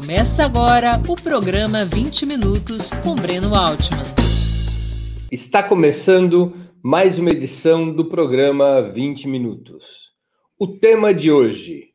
Começa agora o programa 20 Minutos com Breno Altman. Está começando mais uma edição do programa 20 Minutos. O tema de hoje: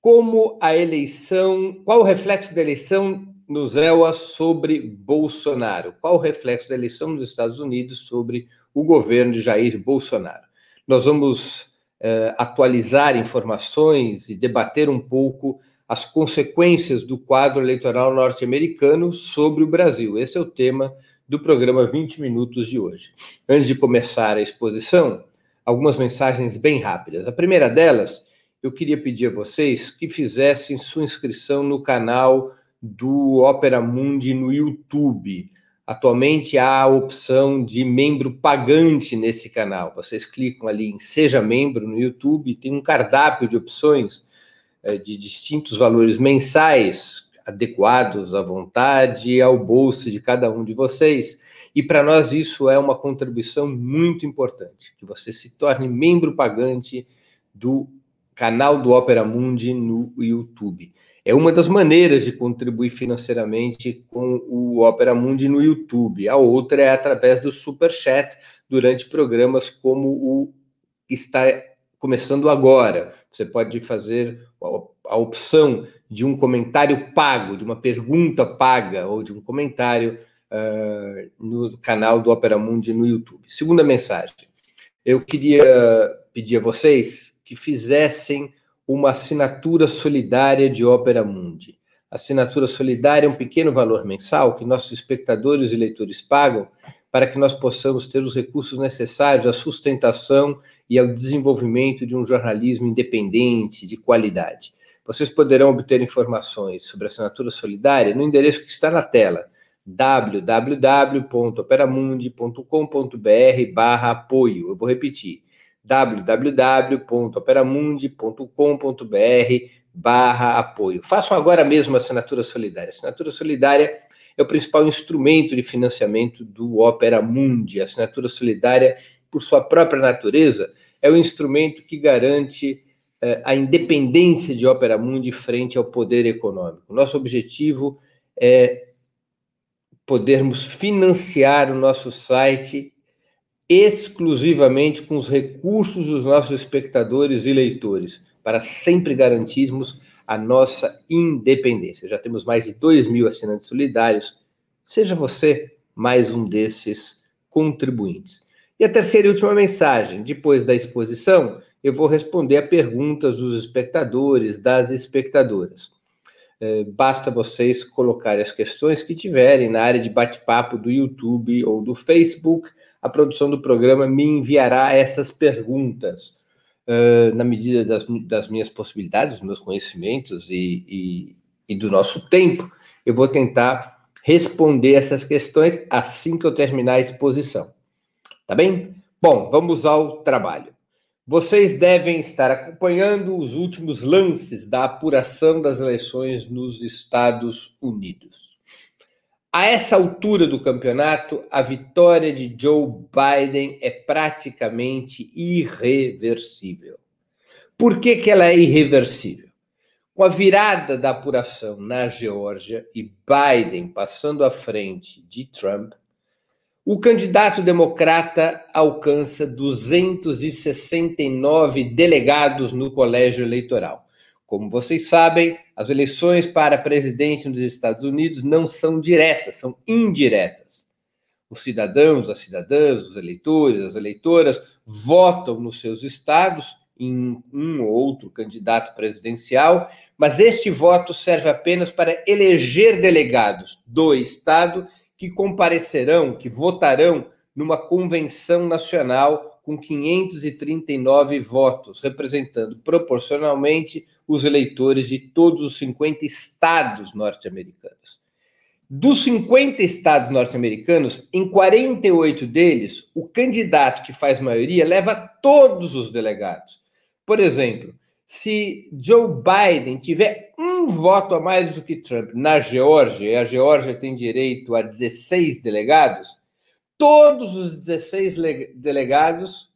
como a eleição, qual o reflexo da eleição nos EUA sobre Bolsonaro? Qual o reflexo da eleição nos Estados Unidos sobre o governo de Jair Bolsonaro? Nós vamos uh, atualizar informações e debater um pouco as consequências do quadro eleitoral norte-americano sobre o Brasil. Esse é o tema do programa 20 Minutos de hoje. Antes de começar a exposição, algumas mensagens bem rápidas. A primeira delas, eu queria pedir a vocês que fizessem sua inscrição no canal do Opera Mundi no YouTube. Atualmente há a opção de membro pagante nesse canal. Vocês clicam ali em Seja Membro no YouTube, tem um cardápio de opções de distintos valores mensais, adequados à vontade e ao bolso de cada um de vocês. E para nós isso é uma contribuição muito importante, que você se torne membro pagante do canal do Opera Mundi no YouTube. É uma das maneiras de contribuir financeiramente com o Opera Mundi no YouTube. A outra é através do Super Chat durante programas como o que está começando agora. Você pode fazer a opção de um comentário pago, de uma pergunta paga ou de um comentário uh, no canal do Opera Mundi no YouTube. Segunda mensagem. Eu queria pedir a vocês que fizessem uma assinatura solidária de Opera Mundi. Assinatura solidária é um pequeno valor mensal que nossos espectadores e leitores pagam para que nós possamos ter os recursos necessários à sustentação e ao desenvolvimento de um jornalismo independente, de qualidade. Vocês poderão obter informações sobre a assinatura solidária no endereço que está na tela www.operamundi.com.br apoio. Eu vou repetir www.operamundi.com.br barra apoio. Façam agora mesmo a assinatura solidária. A assinatura solidária é o principal instrumento de financiamento do Opera Mundi. A assinatura solidária, por sua própria natureza, é o instrumento que garante eh, a independência de Opera Mundi frente ao poder econômico. Nosso objetivo é podermos financiar o nosso site exclusivamente com os recursos dos nossos espectadores e leitores, para sempre garantirmos a nossa independência. Já temos mais de 2 mil assinantes solidários. Seja você mais um desses contribuintes. E a terceira e última mensagem: depois da exposição, eu vou responder a perguntas dos espectadores, das espectadoras. É, basta vocês colocarem as questões que tiverem na área de bate-papo do YouTube ou do Facebook. A produção do programa me enviará essas perguntas. Uh, na medida das, das, minhas possibilidades, dos meus conhecimentos e, e, e do nosso tempo, eu vou tentar responder essas questões assim que eu terminar a exposição. Tá bem? Bom, vamos ao trabalho. Vocês devem estar acompanhando os últimos lances da apuração das eleições nos Estados Unidos. A essa altura do campeonato, a vitória de Joe Biden é praticamente irreversível. Por que, que ela é irreversível? Com a virada da apuração na Geórgia e Biden passando à frente de Trump, o candidato democrata alcança 269 delegados no colégio eleitoral. Como vocês sabem, as eleições para presidente nos Estados Unidos não são diretas, são indiretas. Os cidadãos, as cidadãs, os eleitores, as eleitoras votam nos seus estados em um ou outro candidato presidencial, mas este voto serve apenas para eleger delegados do estado que comparecerão, que votarão numa convenção nacional com 539 votos, representando proporcionalmente os eleitores de todos os 50 estados norte-americanos. Dos 50 estados norte-americanos, em 48 deles, o candidato que faz maioria leva todos os delegados. Por exemplo, se Joe Biden tiver um voto a mais do que Trump na Geórgia, e a Geórgia tem direito a 16 delegados, todos os 16 delegados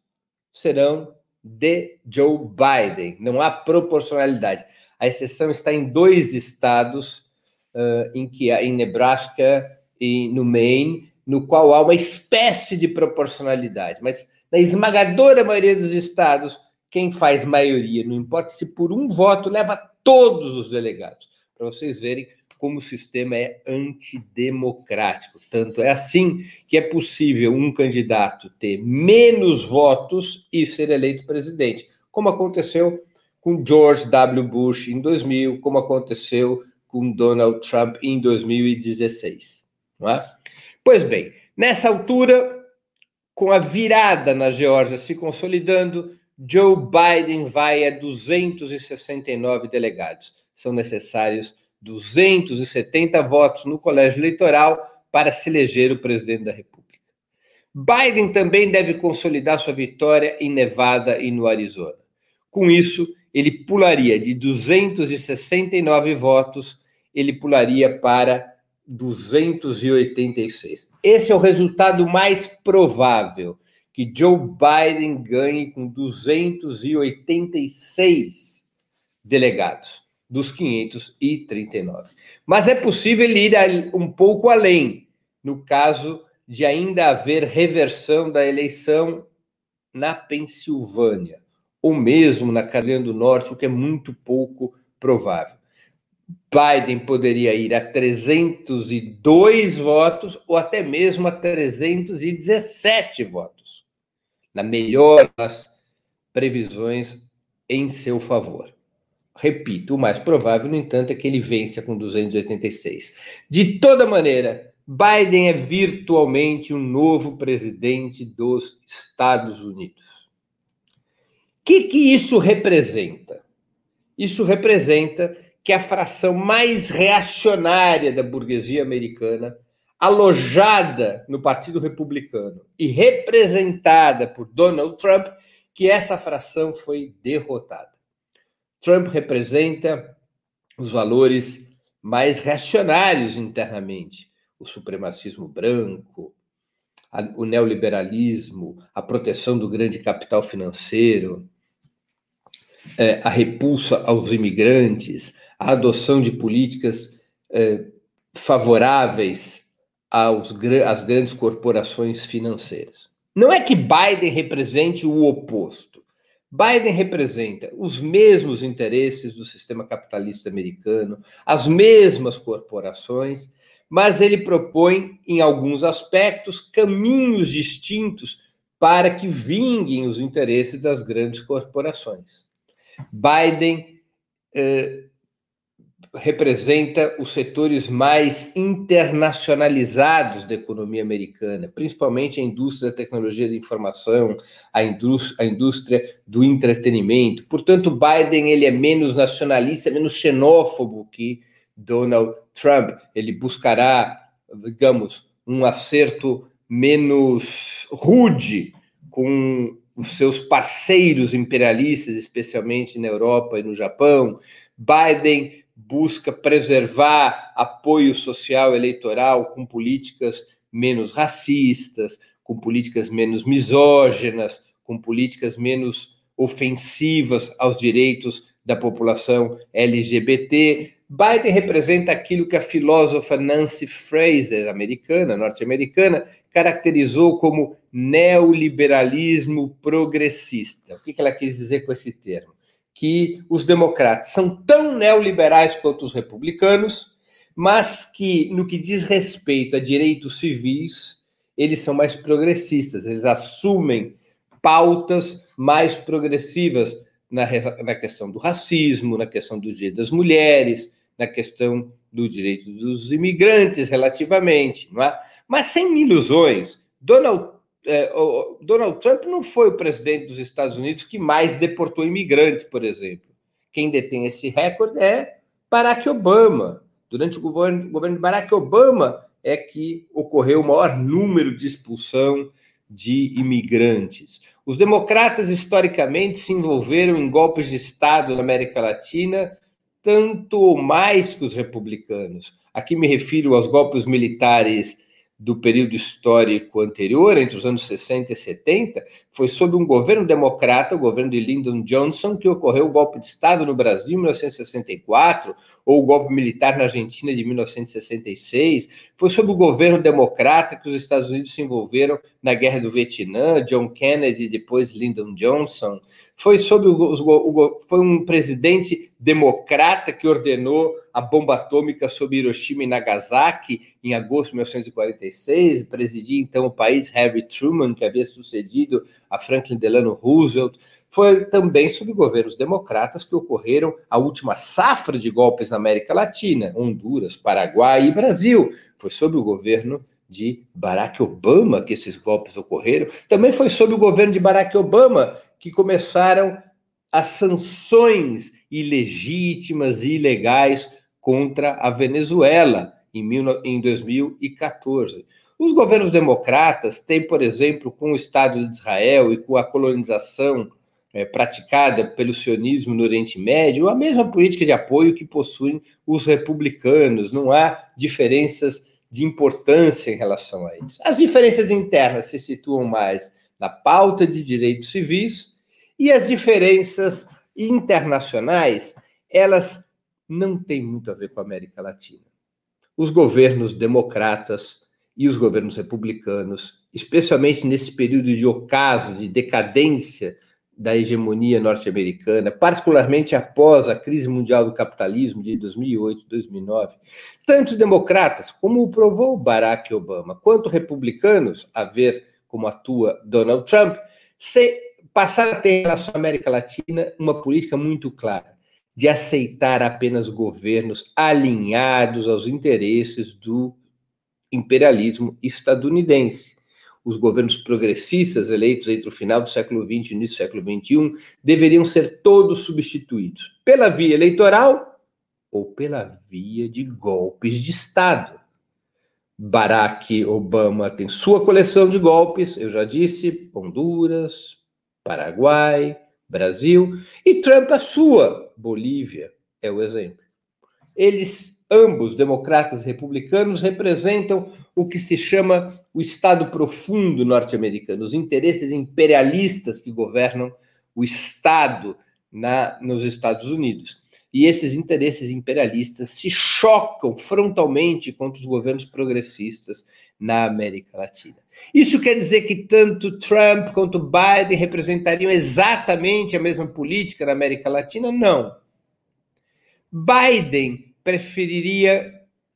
serão de Joe Biden. Não há proporcionalidade. A exceção está em dois estados uh, em que em Nebraska e no Maine, no qual há uma espécie de proporcionalidade, mas na esmagadora maioria dos estados, quem faz maioria, não importa se por um voto, leva todos os delegados, para vocês verem como o sistema é antidemocrático. Tanto é assim que é possível um candidato ter menos votos e ser eleito presidente, como aconteceu com George W. Bush em 2000, como aconteceu com Donald Trump em 2016. Não é? Pois bem, nessa altura, com a virada na Geórgia se consolidando, Joe Biden vai a 269 delegados. São necessários 270 votos no colégio eleitoral para se eleger o presidente da República. Biden também deve consolidar sua vitória em Nevada e no Arizona. Com isso, ele pularia de 269 votos, ele pularia para 286. Esse é o resultado mais provável, que Joe Biden ganhe com 286 delegados dos 539. Mas é possível ele ir um pouco além, no caso de ainda haver reversão da eleição na Pensilvânia, ou mesmo na Carolina do Norte, o que é muito pouco provável. Biden poderia ir a 302 votos ou até mesmo a 317 votos, na melhor das previsões em seu favor. Repito, o mais provável, no entanto, é que ele vença com 286. De toda maneira, Biden é virtualmente o um novo presidente dos Estados Unidos. O que, que isso representa? Isso representa que a fração mais reacionária da burguesia americana, alojada no Partido Republicano e representada por Donald Trump, que essa fração foi derrotada. Trump representa os valores mais reacionários internamente, o supremacismo branco, o neoliberalismo, a proteção do grande capital financeiro, é, a repulsa aos imigrantes, a adoção de políticas é, favoráveis aos, às grandes corporações financeiras. Não é que Biden represente o oposto. Biden representa os mesmos interesses do sistema capitalista americano, as mesmas corporações, mas ele propõe, em alguns aspectos, caminhos distintos para que vinguem os interesses das grandes corporações. Biden eh, representa os setores mais internacionalizados da economia americana, principalmente a indústria da tecnologia de informação, a indústria, a indústria do entretenimento. Portanto, Biden ele é menos nacionalista, menos xenófobo que Donald Trump. Ele buscará, digamos, um acerto menos rude com os seus parceiros imperialistas, especialmente na Europa e no Japão. Biden busca preservar apoio social eleitoral com políticas menos racistas, com políticas menos misóginas, com políticas menos ofensivas aos direitos da população LGBT. Biden representa aquilo que a filósofa Nancy Fraser, americana, norte-americana, caracterizou como neoliberalismo progressista. O que ela quis dizer com esse termo? Que os democratas são tão neoliberais quanto os republicanos, mas que, no que diz respeito a direitos civis, eles são mais progressistas, eles assumem pautas mais progressivas na, na questão do racismo, na questão do direito das mulheres, na questão do direito dos imigrantes, relativamente, não é? Mas sem ilusões. Donald é, o Donald Trump não foi o presidente dos Estados Unidos que mais deportou imigrantes, por exemplo. Quem detém esse recorde é Barack Obama. Durante o governo, governo de Barack Obama é que ocorreu o maior número de expulsão de imigrantes. Os democratas, historicamente, se envolveram em golpes de Estado na América Latina, tanto ou mais que os republicanos. Aqui me refiro aos golpes militares do período histórico anterior, entre os anos 60 e 70, foi sob um governo democrata, o governo de Lyndon Johnson, que ocorreu o golpe de Estado no Brasil em 1964, ou o golpe militar na Argentina de 1966. Foi sob o governo democrata que os Estados Unidos se envolveram na Guerra do Vietnã, John Kennedy, depois Lyndon Johnson. Foi sob o, o, foi um presidente democrata que ordenou a bomba atômica sobre Hiroshima e Nagasaki em agosto de 1946, presidia então o país Harry Truman, que havia sucedido a Franklin Delano Roosevelt. Foi também sob governos democratas que ocorreram a última safra de golpes na América Latina, Honduras, Paraguai e Brasil. Foi sob o governo de Barack Obama que esses golpes ocorreram. Também foi sob o governo de Barack Obama que começaram as sanções ilegítimas e ilegais contra a Venezuela em 2014. Os governos democratas têm, por exemplo, com o Estado de Israel e com a colonização é, praticada pelo sionismo no Oriente Médio, a mesma política de apoio que possuem os republicanos. Não há diferenças de importância em relação a isso. As diferenças internas se situam mais na pauta de direitos civis e as diferenças internacionais, elas não têm muito a ver com a América Latina. Os governos democratas e os governos republicanos, especialmente nesse período de ocaso, de decadência da hegemonia norte-americana, particularmente após a crise mundial do capitalismo de 2008, 2009, tanto democratas, como o provou Barack Obama, quanto republicanos, a ver como atua Donald Trump, se passaram a ter à América Latina uma política muito clara de aceitar apenas governos alinhados aos interesses do imperialismo estadunidense. Os governos progressistas eleitos entre o final do século XX e início do século XXI deveriam ser todos substituídos pela via eleitoral ou pela via de golpes de Estado. Barack Obama tem sua coleção de golpes, eu já disse, Honduras, Paraguai, Brasil, e Trump a sua, Bolívia é o exemplo. Eles, ambos, democratas e republicanos, representam o que se chama o Estado profundo norte-americano, os interesses imperialistas que governam o Estado na, nos Estados Unidos e esses interesses imperialistas se chocam frontalmente contra os governos progressistas na América Latina. Isso quer dizer que tanto Trump quanto Biden representariam exatamente a mesma política na América Latina? Não. Biden preferiria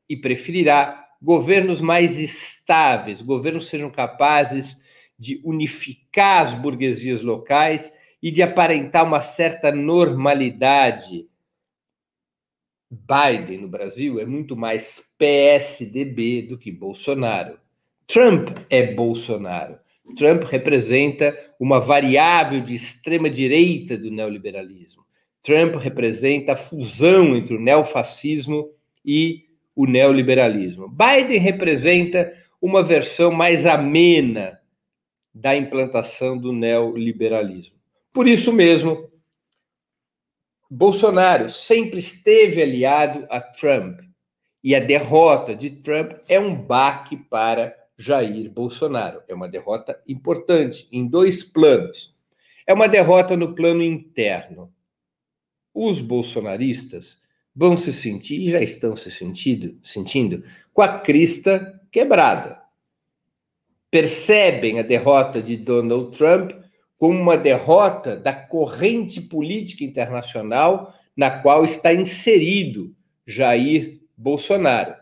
e preferirá governos mais estáveis, governos que sejam capazes de unificar as burguesias locais e de aparentar uma certa normalidade Biden no Brasil é muito mais PSDB do que Bolsonaro. Trump é Bolsonaro. Trump representa uma variável de extrema direita do neoliberalismo. Trump representa a fusão entre o neofascismo e o neoliberalismo. Biden representa uma versão mais amena da implantação do neoliberalismo. Por isso mesmo, Bolsonaro sempre esteve aliado a Trump e a derrota de Trump é um baque para Jair Bolsonaro. É uma derrota importante em dois planos. É uma derrota no plano interno. Os bolsonaristas vão se sentir, e já estão se sentindo, sentindo, com a crista quebrada. Percebem a derrota de Donald Trump como uma derrota da corrente política internacional na qual está inserido Jair Bolsonaro.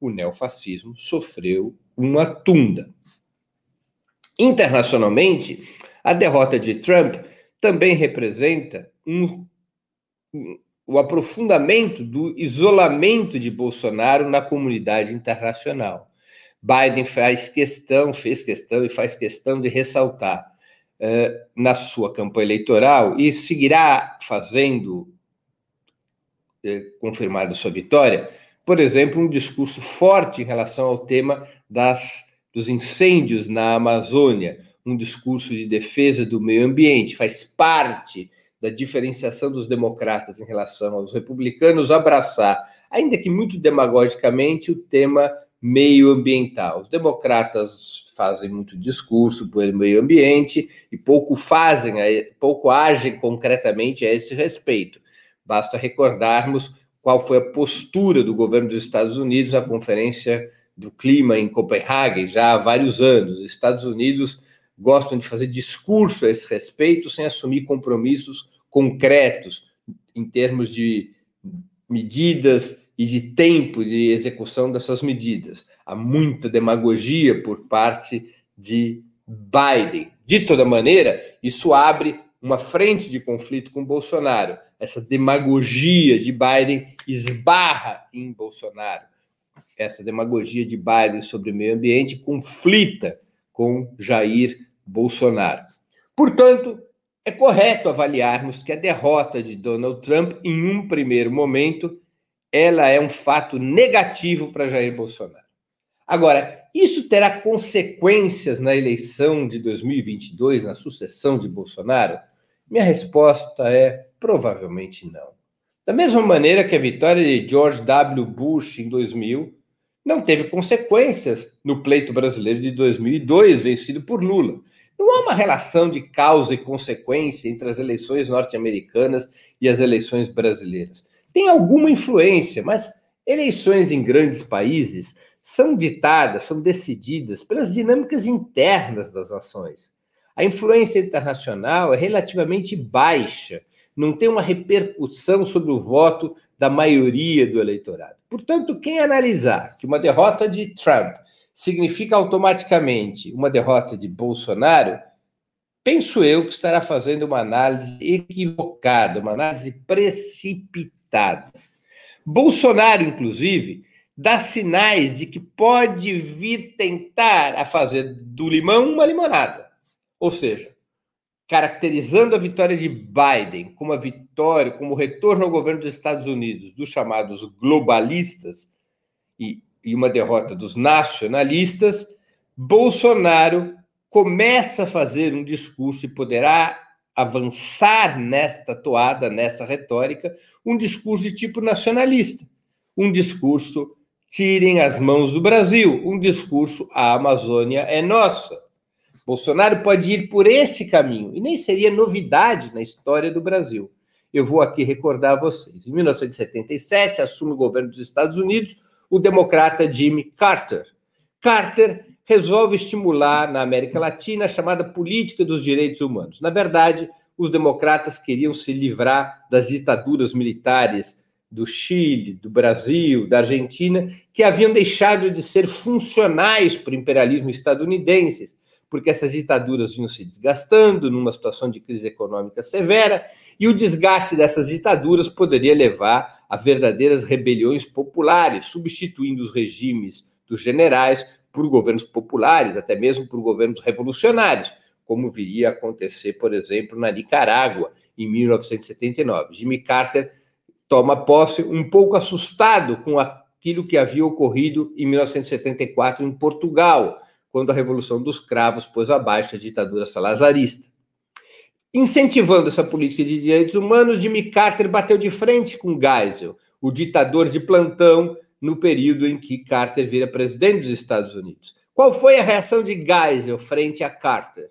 O neofascismo sofreu uma tunda. Internacionalmente, a derrota de Trump também representa um, um, o aprofundamento do isolamento de Bolsonaro na comunidade internacional. Biden faz questão, fez questão e faz questão de ressaltar na sua campanha eleitoral e seguirá fazendo, confirmada sua vitória, por exemplo, um discurso forte em relação ao tema das, dos incêndios na Amazônia, um discurso de defesa do meio ambiente, faz parte da diferenciação dos democratas em relação aos republicanos abraçar, ainda que muito demagogicamente, o tema meio-ambiental. Os democratas fazem muito discurso pelo meio ambiente e pouco fazem, pouco agem concretamente a esse respeito. Basta recordarmos qual foi a postura do governo dos Estados Unidos à Conferência do Clima em Copenhague já há vários anos. Os Estados Unidos gostam de fazer discurso a esse respeito sem assumir compromissos concretos em termos de medidas e de tempo de execução dessas medidas. Há muita demagogia por parte de Biden. De toda maneira, isso abre uma frente de conflito com Bolsonaro. Essa demagogia de Biden esbarra em Bolsonaro. Essa demagogia de Biden sobre o meio ambiente conflita com Jair Bolsonaro. Portanto, é correto avaliarmos que a derrota de Donald Trump, em um primeiro momento, ela é um fato negativo para Jair Bolsonaro. Agora, isso terá consequências na eleição de 2022, na sucessão de Bolsonaro? Minha resposta é provavelmente não. Da mesma maneira que a vitória de George W. Bush em 2000 não teve consequências no pleito brasileiro de 2002, vencido por Lula. Não há uma relação de causa e consequência entre as eleições norte-americanas e as eleições brasileiras. Tem alguma influência, mas eleições em grandes países são ditadas, são decididas pelas dinâmicas internas das nações. A influência internacional é relativamente baixa, não tem uma repercussão sobre o voto da maioria do eleitorado. Portanto, quem analisar que uma derrota de Trump significa automaticamente uma derrota de Bolsonaro, penso eu que estará fazendo uma análise equivocada, uma análise precipitada. Bolsonaro, inclusive, dá sinais de que pode vir tentar a fazer do limão uma limonada. Ou seja, caracterizando a vitória de Biden como a vitória, como o retorno ao governo dos Estados Unidos dos chamados globalistas e e uma derrota dos nacionalistas, Bolsonaro começa a fazer um discurso e poderá avançar nesta toada, nessa retórica, um discurso de tipo nacionalista, um discurso tirem as mãos do Brasil, um discurso a Amazônia é nossa. Bolsonaro pode ir por esse caminho e nem seria novidade na história do Brasil. Eu vou aqui recordar a vocês. Em 1977, assume o governo dos Estados Unidos o democrata Jimmy Carter. Carter resolve estimular na América Latina a chamada política dos direitos humanos. Na verdade, os democratas queriam se livrar das ditaduras militares do Chile, do Brasil, da Argentina, que haviam deixado de ser funcionais para o imperialismo estadunidense, porque essas ditaduras vinham se desgastando numa situação de crise econômica severa e o desgaste dessas ditaduras poderia levar a verdadeiras rebeliões populares, substituindo os regimes dos generais por governos populares, até mesmo por governos revolucionários, como viria a acontecer, por exemplo, na Nicarágua, em 1979. Jimmy Carter toma posse um pouco assustado com aquilo que havia ocorrido em 1974 em Portugal, quando a Revolução dos Cravos pôs abaixo a ditadura salazarista. Incentivando essa política de direitos humanos, Jimmy Carter bateu de frente com Geisel, o ditador de plantão, no período em que Carter vira presidente dos Estados Unidos. Qual foi a reação de Geisel frente a Carter?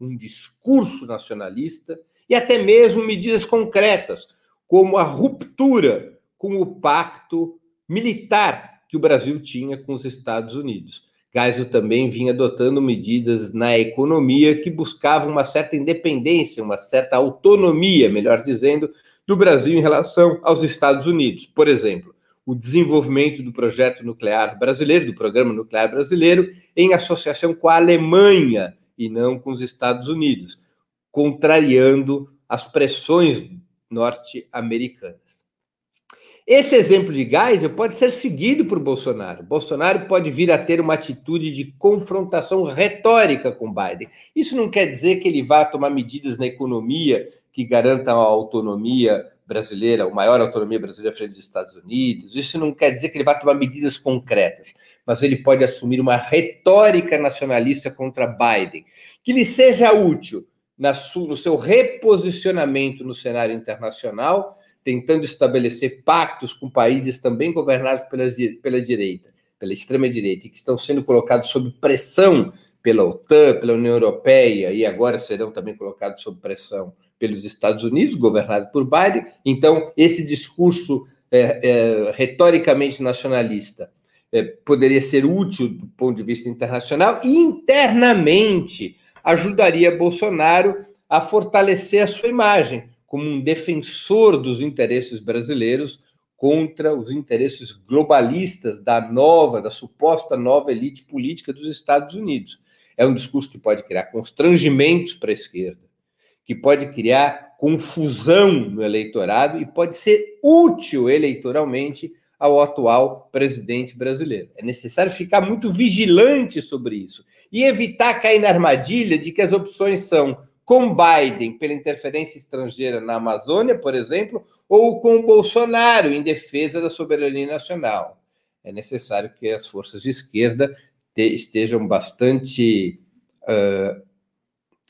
Um discurso nacionalista e até mesmo medidas concretas, como a ruptura com o pacto militar que o Brasil tinha com os Estados Unidos. Geisel também vinha adotando medidas na economia que buscavam uma certa independência, uma certa autonomia, melhor dizendo, do Brasil em relação aos Estados Unidos. Por exemplo, o desenvolvimento do projeto nuclear brasileiro, do programa nuclear brasileiro, em associação com a Alemanha e não com os Estados Unidos, contrariando as pressões norte-americanas. Esse exemplo de Geisel pode ser seguido por Bolsonaro. Bolsonaro pode vir a ter uma atitude de confrontação retórica com Biden. Isso não quer dizer que ele vá tomar medidas na economia que garantam a autonomia brasileira, a maior autonomia brasileira frente aos Estados Unidos. Isso não quer dizer que ele vá tomar medidas concretas, mas ele pode assumir uma retórica nacionalista contra Biden, que lhe seja útil no seu reposicionamento no cenário internacional tentando estabelecer pactos com países também governados pela, pela direita, pela extrema-direita, e que estão sendo colocados sob pressão pela OTAN, pela União Europeia, e agora serão também colocados sob pressão pelos Estados Unidos, governado por Biden. Então, esse discurso é, é, retoricamente nacionalista é, poderia ser útil do ponto de vista internacional e internamente ajudaria Bolsonaro a fortalecer a sua imagem como um defensor dos interesses brasileiros contra os interesses globalistas da nova, da suposta nova elite política dos Estados Unidos. É um discurso que pode criar constrangimentos para a esquerda, que pode criar confusão no eleitorado e pode ser útil eleitoralmente ao atual presidente brasileiro. É necessário ficar muito vigilante sobre isso e evitar cair na armadilha de que as opções são com Biden pela interferência estrangeira na Amazônia, por exemplo, ou com Bolsonaro em defesa da soberania nacional. É necessário que as forças de esquerda estejam bastante uh,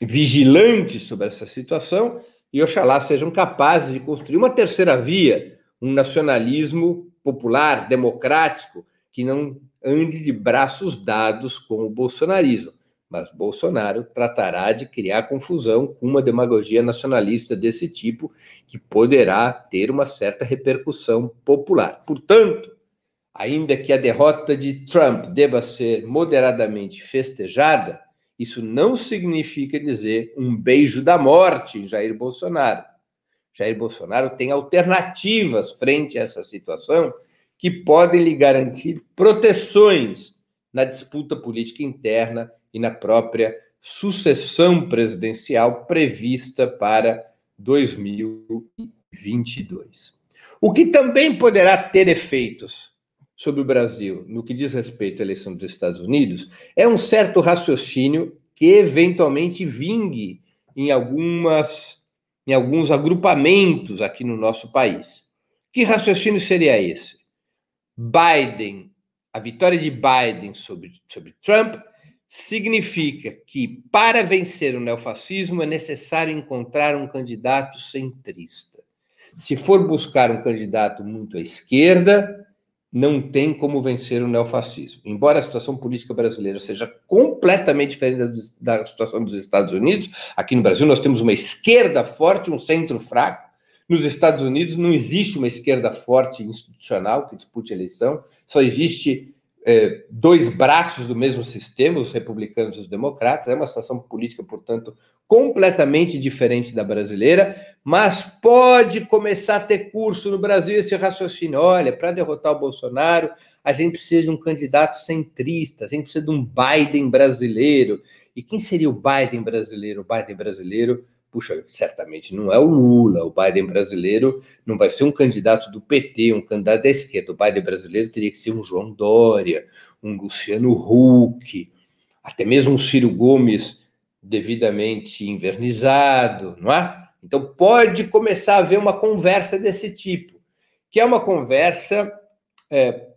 vigilantes sobre essa situação e oxalá sejam capazes de construir uma terceira via, um nacionalismo popular, democrático, que não ande de braços dados com o bolsonarismo. Mas Bolsonaro tratará de criar confusão com uma demagogia nacionalista desse tipo, que poderá ter uma certa repercussão popular. Portanto, ainda que a derrota de Trump deva ser moderadamente festejada, isso não significa dizer um beijo da morte Jair Bolsonaro. Jair Bolsonaro tem alternativas frente a essa situação que podem lhe garantir proteções na disputa política interna e na própria sucessão presidencial prevista para 2022. O que também poderá ter efeitos sobre o Brasil no que diz respeito à eleição dos Estados Unidos é um certo raciocínio que eventualmente vingue em algumas em alguns agrupamentos aqui no nosso país. Que raciocínio seria esse? Biden, a vitória de Biden sobre, sobre Trump significa que para vencer o neofascismo é necessário encontrar um candidato centrista. Se for buscar um candidato muito à esquerda, não tem como vencer o neofascismo. Embora a situação política brasileira seja completamente diferente da, situação dos Estados Unidos, aqui no Brasil nós temos uma esquerda forte, um centro fraco. Nos Estados Unidos não existe uma esquerda forte institucional que dispute a eleição, só existe é, dois braços do mesmo sistema, os republicanos e os democratas. É uma situação política, portanto, completamente diferente da brasileira, mas pode começar a ter curso no Brasil esse raciocínio. Olha, para derrotar o Bolsonaro, a gente precisa de um candidato centrista, a gente precisa de um Biden brasileiro. E quem seria o Biden brasileiro? O Biden brasileiro puxa, certamente não é o Lula, o Biden brasileiro não vai ser um candidato do PT, um candidato da esquerda. O Biden brasileiro teria que ser um João Dória, um Luciano Huck, até mesmo um Ciro Gomes devidamente invernizado, não é? Então pode começar a haver uma conversa desse tipo, que é uma conversa é,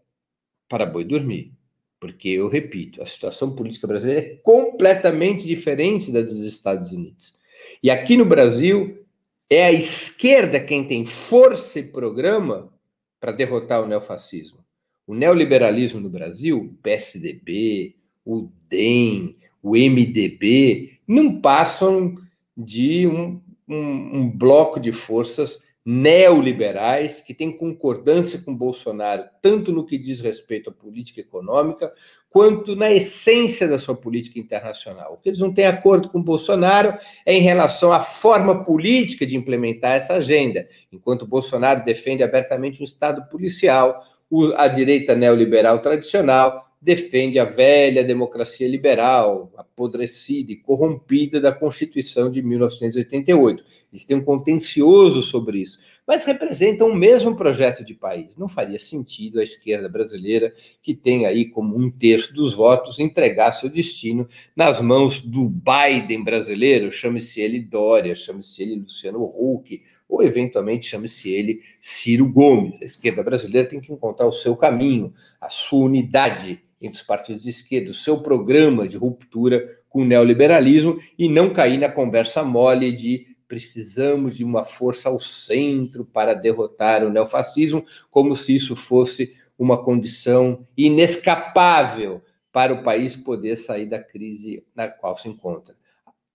para boi dormir. Porque, eu repito, a situação política brasileira é completamente diferente da dos Estados Unidos. E aqui no Brasil, é a esquerda quem tem força e programa para derrotar o neofascismo. O neoliberalismo no Brasil, o PSDB, o DEM, o MDB, não passam de um, um, um bloco de forças neoliberais que têm concordância com Bolsonaro, tanto no que diz respeito à política econômica, quanto na essência da sua política internacional. O que eles não têm acordo com Bolsonaro é em relação à forma política de implementar essa agenda. Enquanto Bolsonaro defende abertamente um Estado policial, a direita neoliberal tradicional defende a velha democracia liberal, apodrecida e corrompida da Constituição de 1988. Eles têm um contencioso sobre isso, mas representam o mesmo projeto de país. Não faria sentido a esquerda brasileira, que tem aí como um terço dos votos, entregar seu destino nas mãos do Biden brasileiro, chame-se ele Dória, chame-se ele Luciano Huck, ou eventualmente chame-se ele Ciro Gomes. A esquerda brasileira tem que encontrar o seu caminho, a sua unidade entre os partidos de esquerda, o seu programa de ruptura com o neoliberalismo e não cair na conversa mole de precisamos de uma força ao centro para derrotar o neofascismo, como se isso fosse uma condição inescapável para o país poder sair da crise na qual se encontra.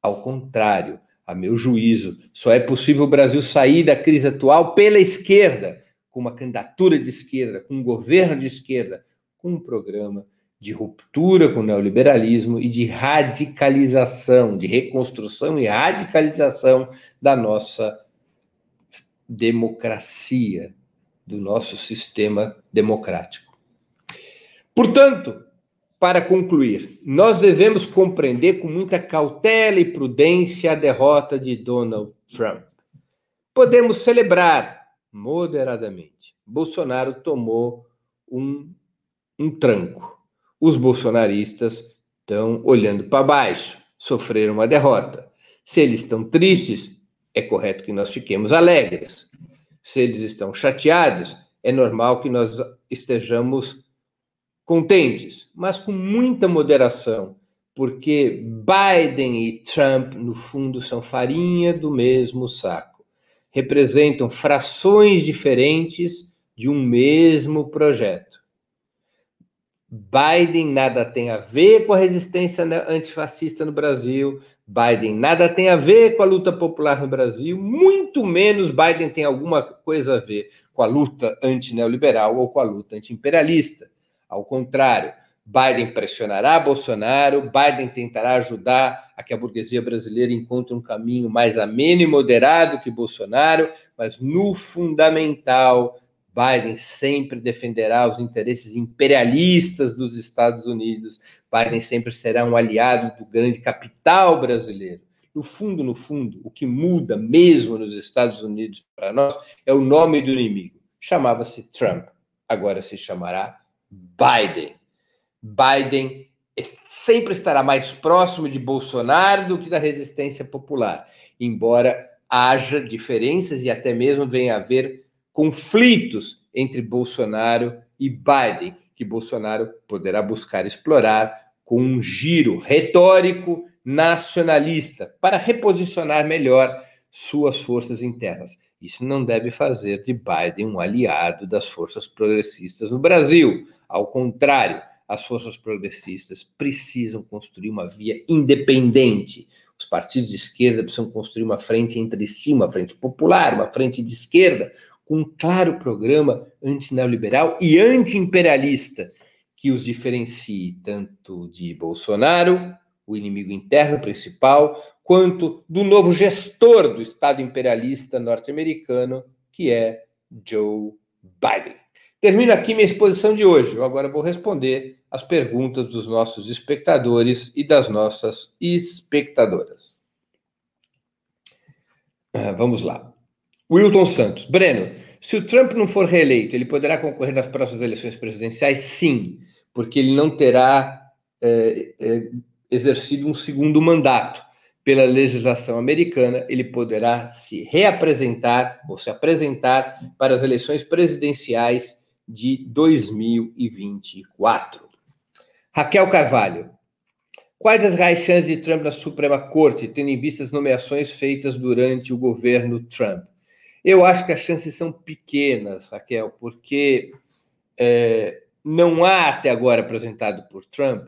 Ao contrário, a meu juízo, só é possível o Brasil sair da crise atual pela esquerda, com uma candidatura de esquerda, com um governo de esquerda, com um programa de ruptura com o neoliberalismo e de radicalização, de reconstrução e radicalização da nossa democracia, do nosso sistema democrático. Portanto, para concluir, nós devemos compreender com muita cautela e prudência a derrota de Donald Trump. Podemos celebrar moderadamente. Bolsonaro tomou um, um tranco os bolsonaristas estão olhando para baixo, sofreram uma derrota. Se eles estão tristes, é correto que nós fiquemos alegres. Se eles estão chateados, é normal que nós estejamos contentes, mas com muita moderação, porque Biden e Trump, no fundo, são farinha do mesmo saco. Representam frações diferentes de um mesmo projeto. Biden nada tem a ver com a resistência antifascista no Brasil, Biden nada tem a ver com a luta popular no Brasil, muito menos Biden tem alguma coisa a ver com a luta antineoliberal ou com a luta antiimperialista. Ao contrário, Biden pressionará Bolsonaro, Biden tentará ajudar a que a burguesia brasileira encontre um caminho mais ameno e moderado que Bolsonaro, mas no fundamental, Biden sempre defenderá os interesses imperialistas dos Estados Unidos. Biden sempre será um aliado do grande capital brasileiro. No fundo, no fundo, o que muda mesmo nos Estados Unidos para nós é o nome do inimigo. Chamava-se Trump, agora se chamará Biden. Biden sempre estará mais próximo de Bolsonaro do que da resistência popular, embora haja diferenças e até mesmo venha a haver conflitos entre Bolsonaro e Biden, que Bolsonaro poderá buscar explorar com um giro retórico nacionalista para reposicionar melhor suas forças internas. Isso não deve fazer de Biden um aliado das forças progressistas no Brasil. Ao contrário, as forças progressistas precisam construir uma via independente. Os partidos de esquerda precisam construir uma frente entre si, uma frente popular, uma frente de esquerda, com um claro programa antineoliberal e antiimperialista que os diferencie tanto de Bolsonaro, o inimigo interno principal, quanto do novo gestor do Estado imperialista norte-americano, que é Joe Biden. Termino aqui minha exposição de hoje. Eu agora vou responder as perguntas dos nossos espectadores e das nossas espectadoras. Ah, vamos lá. Wilton Santos. Breno, se o Trump não for reeleito, ele poderá concorrer nas próximas eleições presidenciais? Sim, porque ele não terá é, é, exercido um segundo mandato. Pela legislação americana, ele poderá se reapresentar ou se apresentar para as eleições presidenciais de 2024. Raquel Carvalho. Quais as reais chances de Trump na Suprema Corte, tendo em vista as nomeações feitas durante o governo Trump? Eu acho que as chances são pequenas, Raquel, porque é, não há até agora apresentado por Trump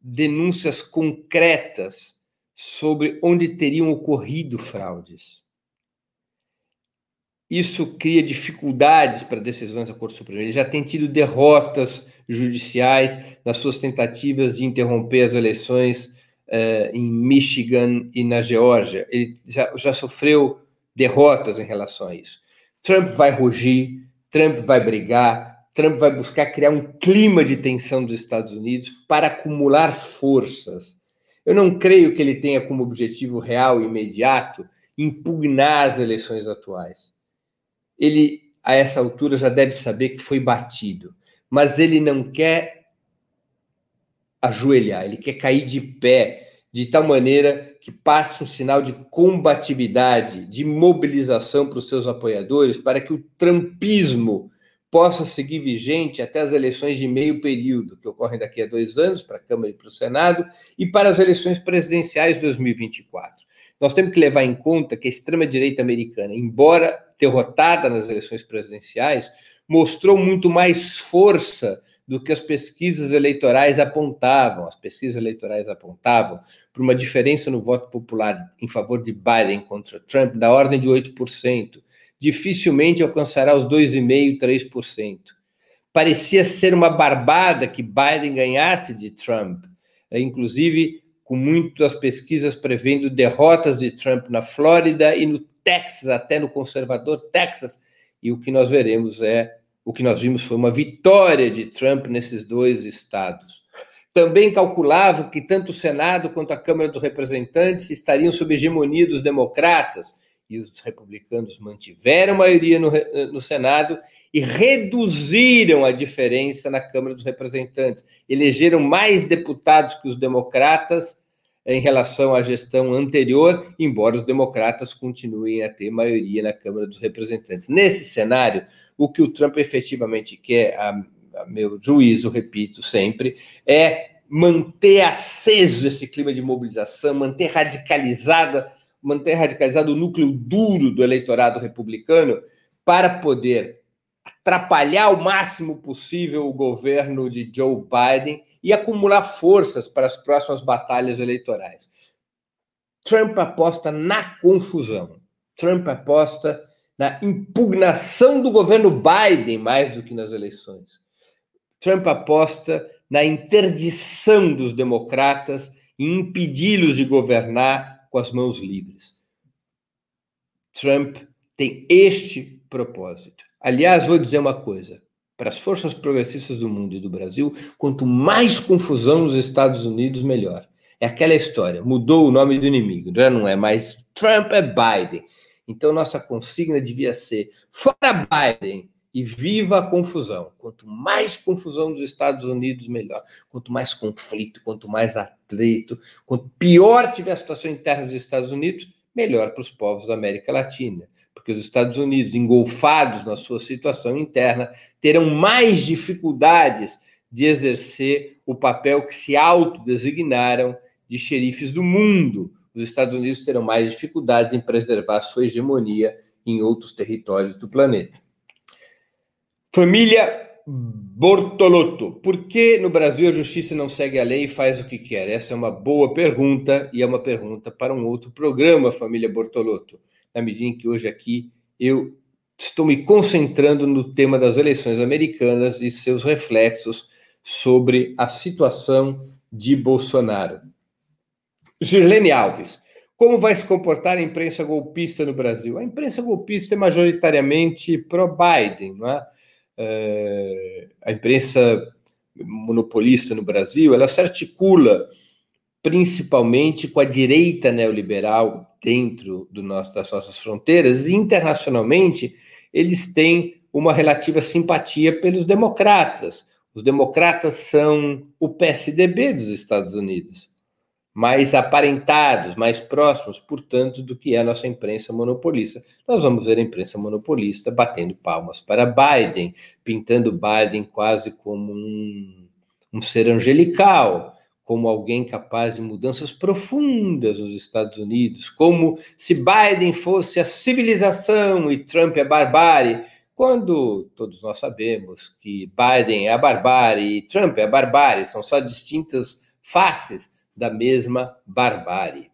denúncias concretas sobre onde teriam ocorrido fraudes. Isso cria dificuldades para decisões da Corte Suprema. Ele já tem tido derrotas judiciais nas suas tentativas de interromper as eleições uh, em Michigan e na Geórgia. Ele já, já sofreu derrotas em relação a isso. Trump vai rugir, Trump vai brigar, Trump vai buscar criar um clima de tensão dos Estados Unidos para acumular forças. Eu não creio que ele tenha como objetivo real e imediato impugnar as eleições atuais. Ele, a essa altura, já deve saber que foi batido, mas ele não quer ajoelhar, ele quer cair de pé de tal maneira que passe um sinal de combatividade, de mobilização para os seus apoiadores, para que o trumpismo possa seguir vigente até as eleições de meio período, que ocorrem daqui a dois anos, para a Câmara e para o Senado, e para as eleições presidenciais de 2024. nós temos que levar em conta que a extrema-direita americana, embora derrotada nas eleições presidenciais, mostrou muito mais força do que as pesquisas eleitorais apontavam. As pesquisas eleitorais apontavam para uma diferença no voto popular em favor de Biden contra Trump da ordem de 8%. Dificilmente alcançará os 2,5%, 3%. Parecia ser uma barbada que Biden ganhasse de Trump, inclusive com muitas pesquisas prevendo derrotas de Trump na Flórida e no Texas, até no conservador Texas. E o que nós veremos é o que nós vimos foi uma vitória de Trump nesses dois estados. Também calculava que tanto o Senado quanto a Câmara dos Representantes estariam sob hegemonia dos democratas, e os republicanos mantiveram maioria no, no Senado e reduziram a diferença na Câmara dos Representantes. Elegeram mais deputados que os democratas em relação à gestão anterior, embora os democratas continuem a ter maioria na Câmara dos Representantes. Nesse cenário, o que o Trump efetivamente quer, a, a meu juízo, repito sempre, é manter aceso esse clima de mobilização, manter radicalizada, manter radicalizado o núcleo duro do eleitorado republicano para poder atrapalhar o máximo possível o governo de Joe Biden e acumular forças para as próximas batalhas eleitorais. Trump aposta na confusão. Trump aposta na impugnação do governo Biden mais do que nas eleições. Trump aposta na interdição dos democratas e impedi-los de governar com as mãos livres. Trump tem este propósito. Aliás, vou dizer uma coisa: para as forças progressistas do mundo e do Brasil, quanto mais confusão nos Estados Unidos, melhor. É aquela história, mudou o nome do inimigo, já não é mais Trump, é Biden. Então, nossa consigna devia ser: fora Biden e viva a confusão. Quanto mais confusão nos Estados Unidos, melhor. Quanto mais conflito, quanto mais atrito, quanto pior tiver a situação interna dos Estados Unidos, melhor para os povos da América Latina porque os Estados Unidos, engolfados na sua situação interna, terão mais dificuldades de exercer o papel que se autodesignaram de xerifes do mundo. Os Estados Unidos terão mais dificuldades em preservar sua hegemonia em outros territórios do planeta. Família Bortolotto, por que no Brasil a justiça não segue a lei e faz o que quer? Essa é uma boa pergunta e é uma pergunta para um outro programa, família Bortolotto na medida em que hoje aqui eu estou me concentrando no tema das eleições americanas e seus reflexos sobre a situação de Bolsonaro. Girlene Alves, como vai se comportar a imprensa golpista no Brasil? A imprensa golpista é majoritariamente pró-Biden, não é? É? A imprensa monopolista no Brasil, ela se articula principalmente com a direita neoliberal dentro do nosso, das nossas fronteiras, e internacionalmente eles têm uma relativa simpatia pelos democratas. Os democratas são o PSDB dos Estados Unidos, mais aparentados, mais próximos, portanto, do que é a nossa imprensa monopolista. Nós vamos ver a imprensa monopolista batendo palmas para Biden, pintando Biden quase como um, um ser angelical, como alguém capaz de mudanças profundas nos Estados Unidos, como se Biden fosse a civilização e Trump a barbárie, quando todos nós sabemos que Biden é a barbárie e Trump é a barbárie, são só distintas faces da mesma barbárie.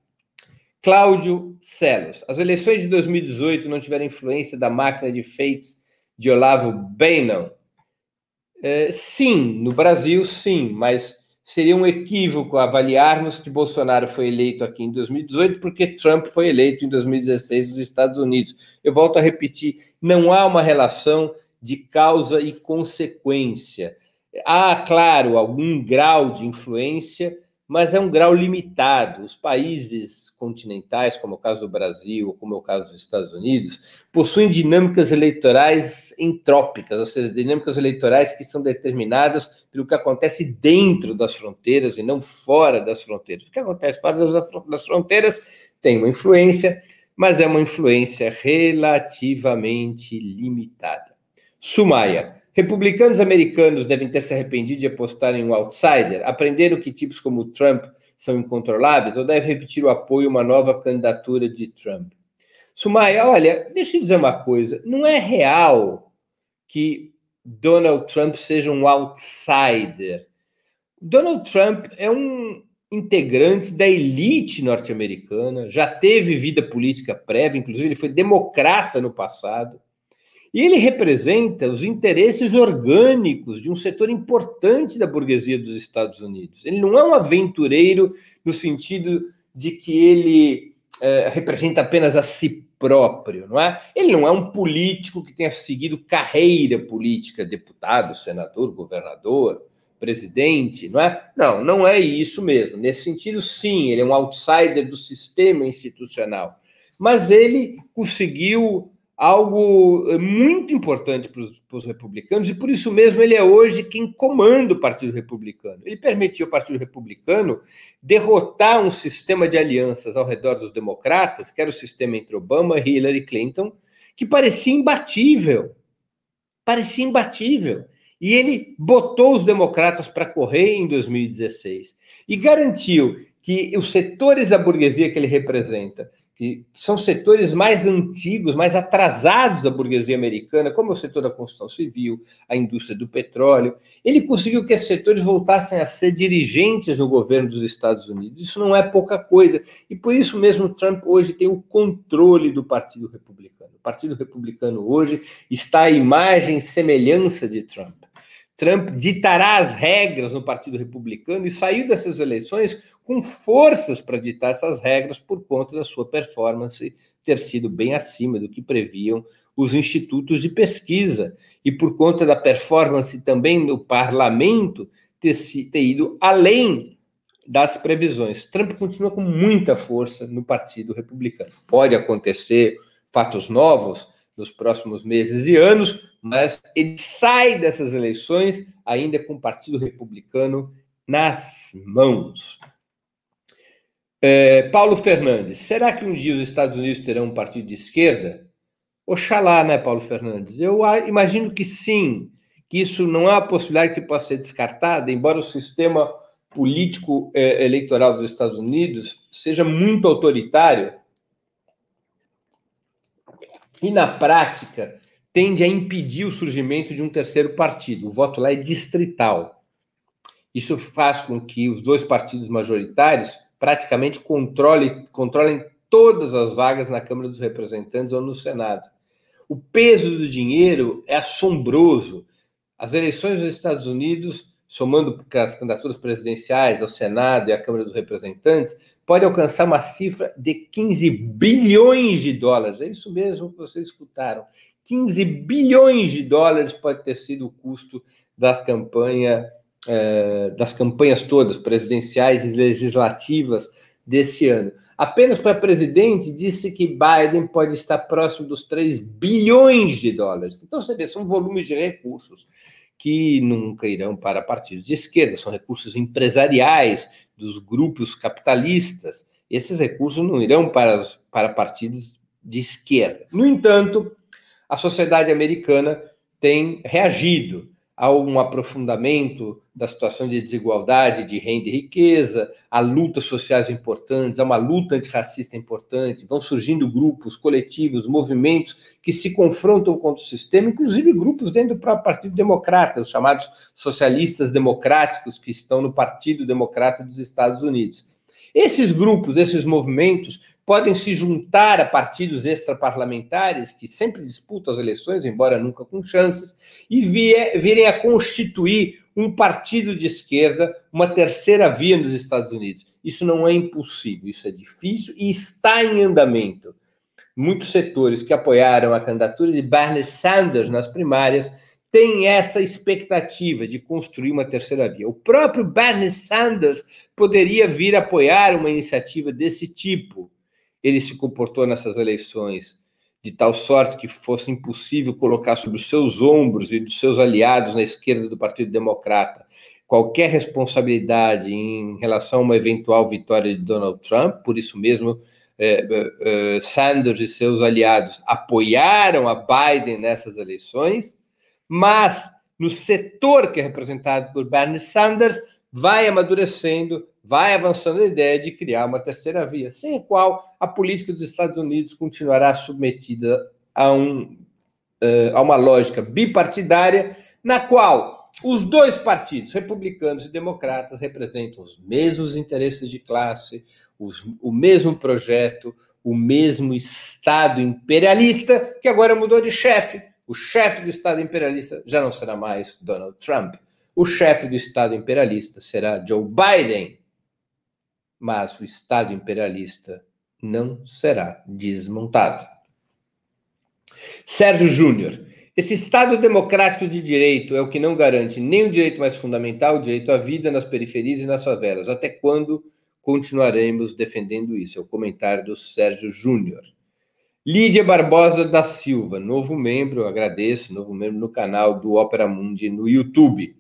Cláudio Celos. As eleições de 2018 não tiveram influência da máquina de fakes de Olavo Bannon? É, sim, no Brasil, sim, mas seria um equívoco avaliarmos que Bolsonaro foi eleito aqui em 2018 porque Trump foi eleito em 2016 nos Estados Unidos. Eu volto a repetir, não há uma relação de causa e consequência. Há, claro, algum grau de influência, mas é um grau limitado. Os países continentais, como é o caso do Brasil, como é o caso dos Estados Unidos, possuem dinâmicas eleitorais entrópicas, ou seja, dinâmicas eleitorais que são determinadas pelo que acontece dentro das fronteiras e não fora das fronteiras. O que acontece fora das fronteiras tem uma influência, mas é uma influência relativamente limitada. Sumaia. Republicanos americanos devem ter se arrependido de apostar em um outsider, aprenderam que tipos como Trump são incontroláveis ou deve repetir o apoio a uma nova candidatura de Trump? Sumaya, olha, deixa eu dizer uma coisa: não é real que Donald Trump seja um outsider. Donald Trump é um integrante da elite norte-americana, já teve vida política prévia, inclusive ele foi democrata no passado. E ele representa os interesses orgânicos de um setor importante da burguesia dos Estados Unidos. Ele não é um aventureiro no sentido de que ele é, representa apenas a si próprio, não é? Ele não é um político que tenha seguido carreira política, deputado, senador, governador, presidente, não é? Não, não é isso mesmo. Nesse sentido, sim, ele é um outsider do sistema institucional. Mas ele conseguiu algo eh, muito importante para os, republicanos, e por isso mesmo ele é hoje quem comanda o Partido Republicano. Ele permitiu ao Partido Republicano derrotar um sistema de alianças ao redor dos democratas, que era o sistema entre Obama e Hillary Clinton, que parecia imbatível. Parecia imbatível. E ele botou os democratas para correr em 2016 e garantiu que os setores da burguesia que ele representa que são setores mais antigos, mais atrasados da burguesia americana, como o setor da construção civil, a indústria do petróleo. Ele conseguiu que esses setores voltassem a ser dirigentes no governo dos Estados Unidos. Isso não é pouca coisa. E por isso mesmo Trump hoje tem o controle do Partido Republicano. O Partido Republicano hoje está à imagem e semelhança de Trump. Trump ditará as regras no Partido Republicano e saiu dessas eleições com forças para ditar essas regras por conta da sua performance ter sido bem acima do que previam os institutos de pesquisa e por conta da performance também no parlamento ter, ter ido além das previsões. Trump continua com muita força no Partido Republicano. Pode acontecer fatos novos nos próximos meses e anos, mas ele sai dessas eleições ainda com o Partido Republicano nas mãos. É, Paulo Fernandes, será que um dia os Estados Unidos terão um partido de esquerda? Oxalá, né, Paulo Fernandes? Eu imagino que sim, que isso não é uma possibilidade que possa ser descartada, embora o sistema político é, eleitoral dos Estados Unidos seja muito autoritário e, na prática, tende a impedir o surgimento de um terceiro partido. O voto lá é distrital. Isso faz com que os dois partidos majoritários praticamente controle, controlem todas as vagas na Câmara dos Representantes ou no Senado. O peso do dinheiro é assombroso. As eleições dos Estados Unidos, somando as candidaturas presidenciais ao Senado e à Câmara dos Representantes, pode alcançar uma cifra de 15 bilhões de dólares. É isso mesmo que vocês escutaram. 15 bilhões de dólares pode ter sido o custo das campanhas é, das campanhas todas, presidenciais e legislativas desse ano. Apenas para presidente, disse que Biden pode estar próximo dos 3 bilhões de dólares. Então, você vê, são volumes de recursos que nunca irão para partidos de esquerda, são recursos empresariais dos grupos capitalistas. Esses recursos não irão para, para partidos de esquerda. No entanto, a sociedade americana tem reagido a um aprofundamento da situação de desigualdade de renda e riqueza, a lutas sociais importantes, a uma luta antirracista importante, vão surgindo grupos, coletivos, movimentos que se confrontam contra o sistema, inclusive grupos dentro do próprio Partido Democrata, os chamados socialistas democráticos que estão no Partido Democrata dos Estados Unidos. Esses grupos, esses movimentos, podem se juntar a partidos extraparlamentares que sempre disputam as eleições, embora nunca com chances, e virem a constituir um partido de esquerda, uma terceira via nos Estados Unidos. Isso não é impossível, isso é difícil e está em andamento. Muitos setores que apoiaram a candidatura de Bernie Sanders nas primárias têm essa expectativa de construir uma terceira via. O próprio Bernie Sanders poderia vir apoiar uma iniciativa desse tipo ele se comportou nessas eleições de tal sorte que fosse impossível colocar sobre os seus ombros e dos seus aliados na esquerda do Partido Democrata qualquer responsabilidade em relação a uma eventual vitória de Donald Trump, por isso mesmo é, é, é Sanders e seus aliados apoiaram a Biden nessas eleições, mas no setor que é representado por Bernie Sanders vai amadurecendo vai avançando a ideia de criar uma terceira via, sem a qual a política dos Estados Unidos continuará submetida a, um, uh, a uma lógica bipartidária, na qual os dois partidos, republicanos e democratas, representam os mesmos interesses de classe, os, o mesmo projeto, o mesmo Estado imperialista, que agora mudou de chefe. O chefe do Estado imperialista já não será mais Donald Trump. O chefe do Estado imperialista será Joe Biden. Mas o Estado imperialista não será desmontado. Sérgio Júnior. Esse Estado democrático de direito é o que não garante nem o direito mais fundamental, o direito à vida nas periferias e nas favelas. Até quando continuaremos defendendo isso? É o comentário do Sérgio Júnior. Lídia Barbosa da Silva, novo membro, agradeço, novo membro no canal do Opera Mundi no YouTube.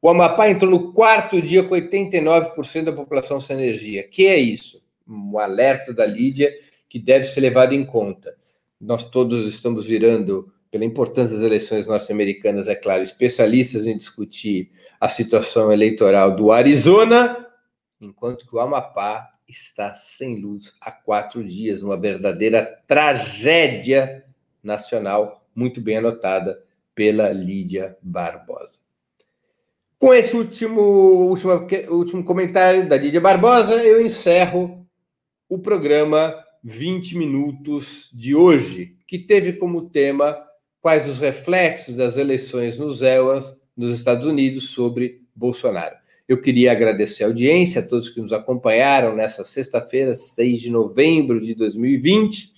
O Amapá entrou no quarto dia com 89% da população sem energia. Que é isso? Um alerta da Lídia que deve ser levado em conta. Nós todos estamos virando, pela importância das eleições norte-americanas, é claro, especialistas em discutir a situação eleitoral do Arizona, enquanto que o Amapá está sem luz há quatro dias, uma verdadeira tragédia nacional, muito bem anotada pela Lídia Barbosa. Com esse último, último, último comentário da Lídia Barbosa, eu encerro o programa 20 Minutos de hoje, que teve como tema quais os reflexos das eleições nos EUAS nos Estados Unidos sobre Bolsonaro. Eu queria agradecer a audiência, a todos que nos acompanharam nessa sexta-feira, 6 de novembro de 2020.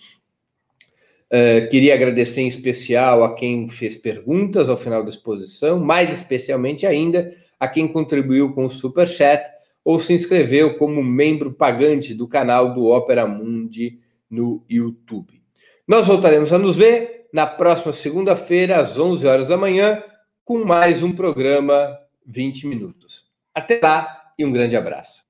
Eh, queria agradecer em especial a quem fez perguntas ao final da exposição, mais especialmente ainda a quem contribuiu com o Super Chat ou se inscreveu como membro pagante do canal do Opera Mundi no YouTube. Nós voltaremos a nos ver na próxima segunda-feira, às 11 horas da manhã, com mais um programa 20 Minutos. Até lá e um grande abraço.